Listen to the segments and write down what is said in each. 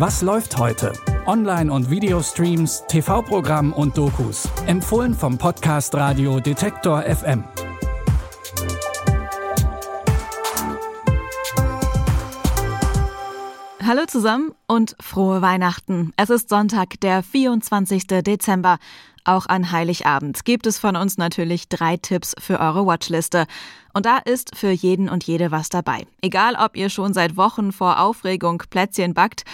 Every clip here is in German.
Was läuft heute? Online- und Videostreams, TV-Programm und Dokus. Empfohlen vom Podcast Radio Detektor FM. Hallo zusammen und frohe Weihnachten. Es ist Sonntag, der 24. Dezember. Auch an Heiligabend gibt es von uns natürlich drei Tipps für eure Watchliste. Und da ist für jeden und jede was dabei. Egal, ob ihr schon seit Wochen vor Aufregung Plätzchen backt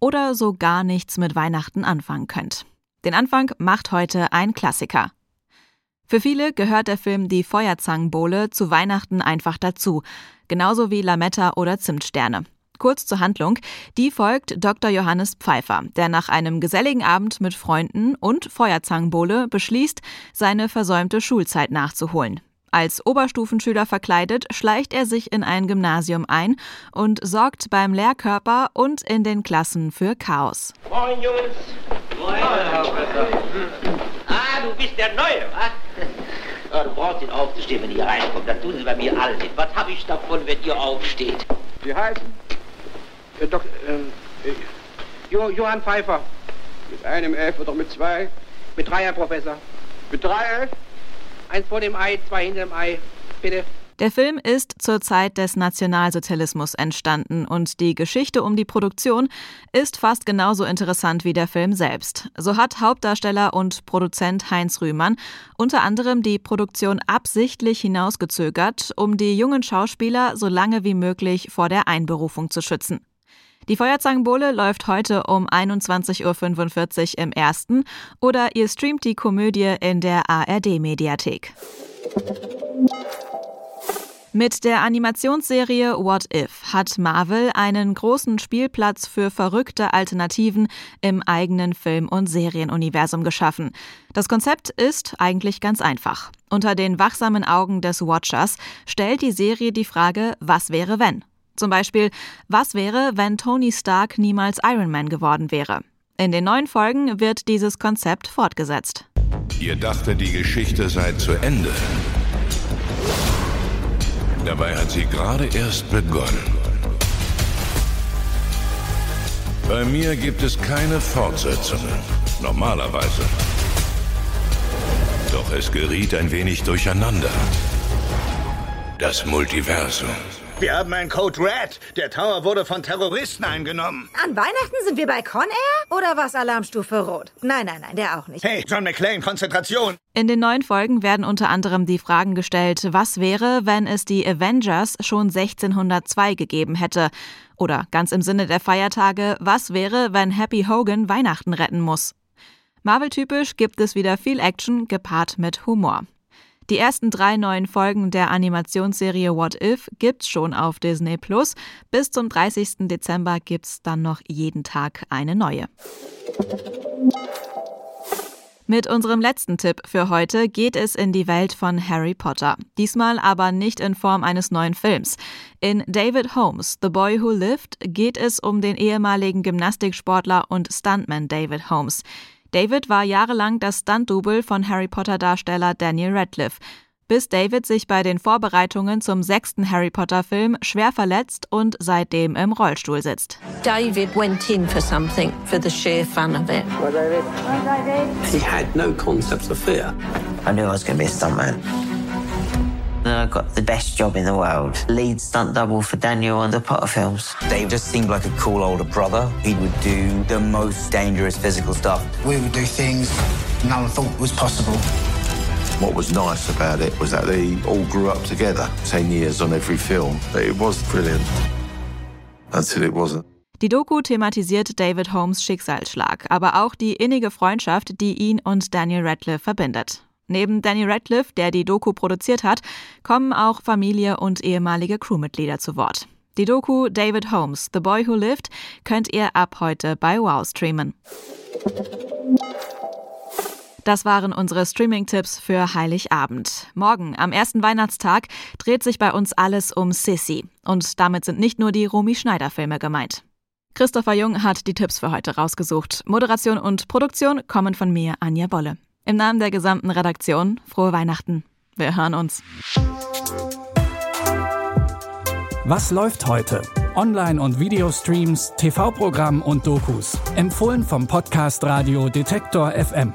oder so gar nichts mit Weihnachten anfangen könnt. Den Anfang macht heute ein Klassiker. Für viele gehört der Film Die Feuerzangenbowle zu Weihnachten einfach dazu, genauso wie Lametta oder Zimtsterne. Kurz zur Handlung. Die folgt Dr. Johannes Pfeiffer, der nach einem geselligen Abend mit Freunden und Feuerzangenbowle beschließt, seine versäumte Schulzeit nachzuholen. Als Oberstufenschüler verkleidet, schleicht er sich in ein Gymnasium ein und sorgt beim Lehrkörper und in den Klassen für Chaos. Moin, Jungs. Moin, Herr Professor. Ah, du bist der Neue, wa? Ja, du brauchst nicht aufzustehen, wenn ihr reinkommt. Das tun sie bei mir alle nicht. Was habe ich davon, wenn ihr aufsteht? Sie heißen? Äh, Dok äh, jo Johann Pfeiffer. Mit einem F oder mit zwei? Mit drei, Herr Professor. Mit drei F? Eins vor dem Ei, zwei hinter dem Ei. Bitte. Der Film ist zur Zeit des Nationalsozialismus entstanden und die Geschichte um die Produktion ist fast genauso interessant wie der Film selbst. So hat Hauptdarsteller und Produzent Heinz Rühmann unter anderem die Produktion absichtlich hinausgezögert, um die jungen Schauspieler so lange wie möglich vor der Einberufung zu schützen. Die Feuerzangenbowle läuft heute um 21.45 Uhr im ersten oder ihr streamt die Komödie in der ARD-Mediathek. Mit der Animationsserie What If hat Marvel einen großen Spielplatz für verrückte Alternativen im eigenen Film- und Serienuniversum geschaffen. Das Konzept ist eigentlich ganz einfach. Unter den wachsamen Augen des Watchers stellt die Serie die Frage, was wäre wenn? Zum Beispiel, was wäre, wenn Tony Stark niemals Iron Man geworden wäre? In den neuen Folgen wird dieses Konzept fortgesetzt. Ihr dachtet, die Geschichte sei zu Ende. Dabei hat sie gerade erst begonnen. Bei mir gibt es keine Fortsetzungen. Normalerweise. Doch es geriet ein wenig durcheinander. Das Multiversum. Wir haben einen Code Red. Der Tower wurde von Terroristen eingenommen. An Weihnachten sind wir bei Con Air? Oder was Alarmstufe Rot? Nein, nein, nein, der auch nicht. Hey, John McClane, Konzentration. In den neuen Folgen werden unter anderem die Fragen gestellt, was wäre, wenn es die Avengers schon 1602 gegeben hätte? Oder ganz im Sinne der Feiertage, was wäre, wenn Happy Hogan Weihnachten retten muss? Marvel-typisch gibt es wieder viel Action gepaart mit Humor. Die ersten drei neuen Folgen der Animationsserie What If gibt's schon auf Disney Plus. Bis zum 30. Dezember gibt's dann noch jeden Tag eine neue. Mit unserem letzten Tipp für heute geht es in die Welt von Harry Potter. Diesmal aber nicht in Form eines neuen Films. In David Holmes, The Boy Who Lived, geht es um den ehemaligen Gymnastiksportler und Stuntman David Holmes. David war jahrelang das Stunt-Double von Harry Potter-Darsteller Daniel Radcliffe, bis David sich bei den Vorbereitungen zum sechsten Harry Potter-Film schwer verletzt und seitdem im Rollstuhl sitzt. David went in for something for the sheer fun of it. He had no concept of fear. I knew I was going to be a stuntman. And I got the best job in the world. Lead stunt double for Daniel on the Potter films. Dave just seemed like a cool older brother. He would do the most dangerous physical stuff. We would do things no one thought was possible. What was nice about it was that they all grew up together, 10 years on every film. It was brilliant. Until it wasn't. Die Doku thematisiert David Holmes Schicksalsschlag, aber auch die innige Freundschaft, die ihn und Daniel Radcliffe verbindet. Neben Danny Radcliffe, der die Doku produziert hat, kommen auch Familie und ehemalige Crewmitglieder zu Wort. Die Doku David Holmes, The Boy Who Lived, könnt ihr ab heute bei Wow streamen. Das waren unsere Streaming-Tipps für Heiligabend. Morgen, am ersten Weihnachtstag, dreht sich bei uns alles um Sissy. Und damit sind nicht nur die Romy Schneider-Filme gemeint. Christopher Jung hat die Tipps für heute rausgesucht. Moderation und Produktion kommen von mir, Anja Bolle. Im Namen der gesamten Redaktion, frohe Weihnachten. Wir hören uns. Was läuft heute? Online- und Videostreams, TV-Programm und Dokus. Empfohlen vom Podcast Radio Detektor FM.